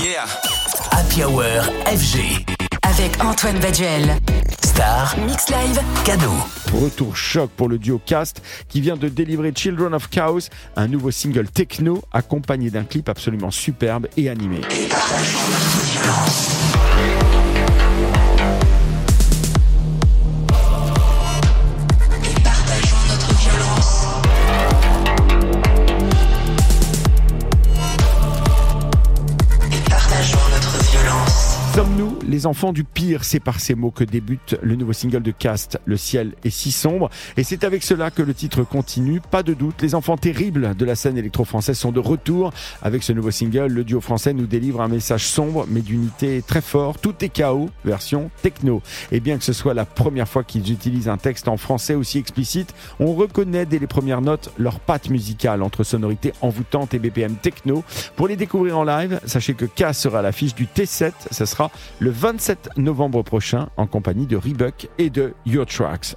Yeah. Happy Hour FG. Avec Antoine Baduel. Star. Mix Live. Cadeau. Retour choc pour le duo Cast qui vient de délivrer Children of Chaos, un nouveau single techno accompagné d'un clip absolument superbe et animé. Sommes-nous les enfants du pire? C'est par ces mots que débute le nouveau single de Cast, Le ciel est si sombre. Et c'est avec cela que le titre continue. Pas de doute, les enfants terribles de la scène électro-française sont de retour. Avec ce nouveau single, le duo français nous délivre un message sombre mais d'unité très fort. Tout est chaos, version techno. Et bien que ce soit la première fois qu'ils utilisent un texte en français aussi explicite, on reconnaît dès les premières notes leur patte musicale entre sonorités envoûtantes et BPM techno. Pour les découvrir en live, sachez que Cast sera à l'affiche du T7. Ça sera le 27 novembre prochain en compagnie de Reebok et de Your Tracks.